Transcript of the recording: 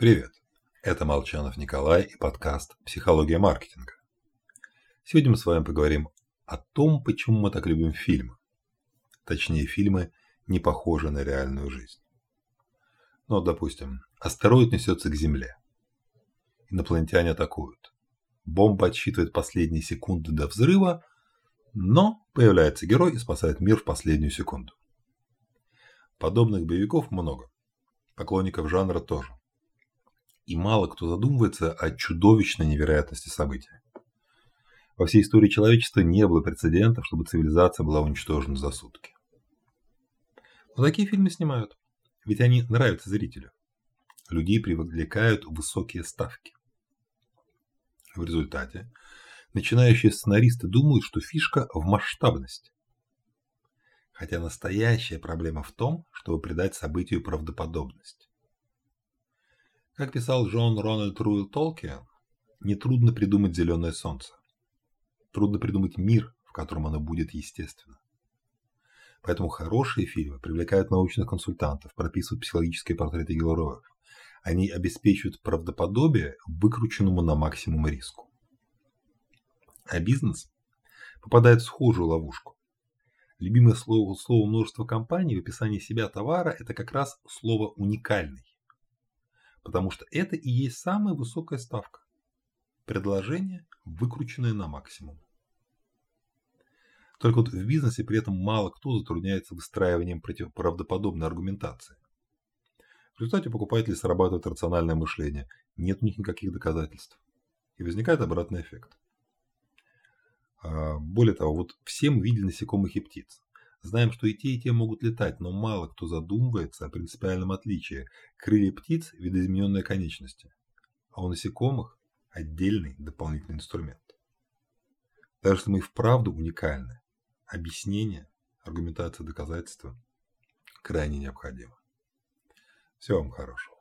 Привет! Это Молчанов Николай и подкаст «Психология маркетинга». Сегодня мы с вами поговорим о том, почему мы так любим фильмы. Точнее, фильмы, не похожие на реальную жизнь. Ну допустим, астероид несется к Земле. Инопланетяне атакуют. Бомба отсчитывает последние секунды до взрыва, но появляется герой и спасает мир в последнюю секунду. Подобных боевиков много. Поклонников жанра тоже и мало кто задумывается о чудовищной невероятности события. Во всей истории человечества не было прецедентов, чтобы цивилизация была уничтожена за сутки. Но такие фильмы снимают, ведь они нравятся зрителю. Людей привлекают высокие ставки. В результате начинающие сценаристы думают, что фишка в масштабности. Хотя настоящая проблема в том, чтобы придать событию правдоподобность. Как писал Джон Рональд Руэлл Толкиан, нетрудно придумать зеленое солнце. Трудно придумать мир, в котором оно будет естественно. Поэтому хорошие фильмы привлекают научных консультантов, прописывают психологические портреты героев. Они обеспечивают правдоподобие выкрученному на максимум риску. А бизнес попадает в схожую ловушку. Любимое слово, слово множества компаний в описании себя товара – это как раз слово «уникальный» потому что это и есть самая высокая ставка. Предложение, выкрученное на максимум. Только вот в бизнесе при этом мало кто затрудняется выстраиванием правдоподобной аргументации. В результате у покупателей срабатывает рациональное мышление, нет у них никаких доказательств. И возникает обратный эффект. А, более того, вот все мы видели насекомых и птиц. Знаем, что и те, и те могут летать, но мало кто задумывается о принципиальном отличии. Крылья птиц – видоизмененные конечности, а у насекомых – отдельный дополнительный инструмент. Даже если мы и вправду уникальны, объяснение, аргументация, доказательства крайне необходимо. Всего вам хорошего.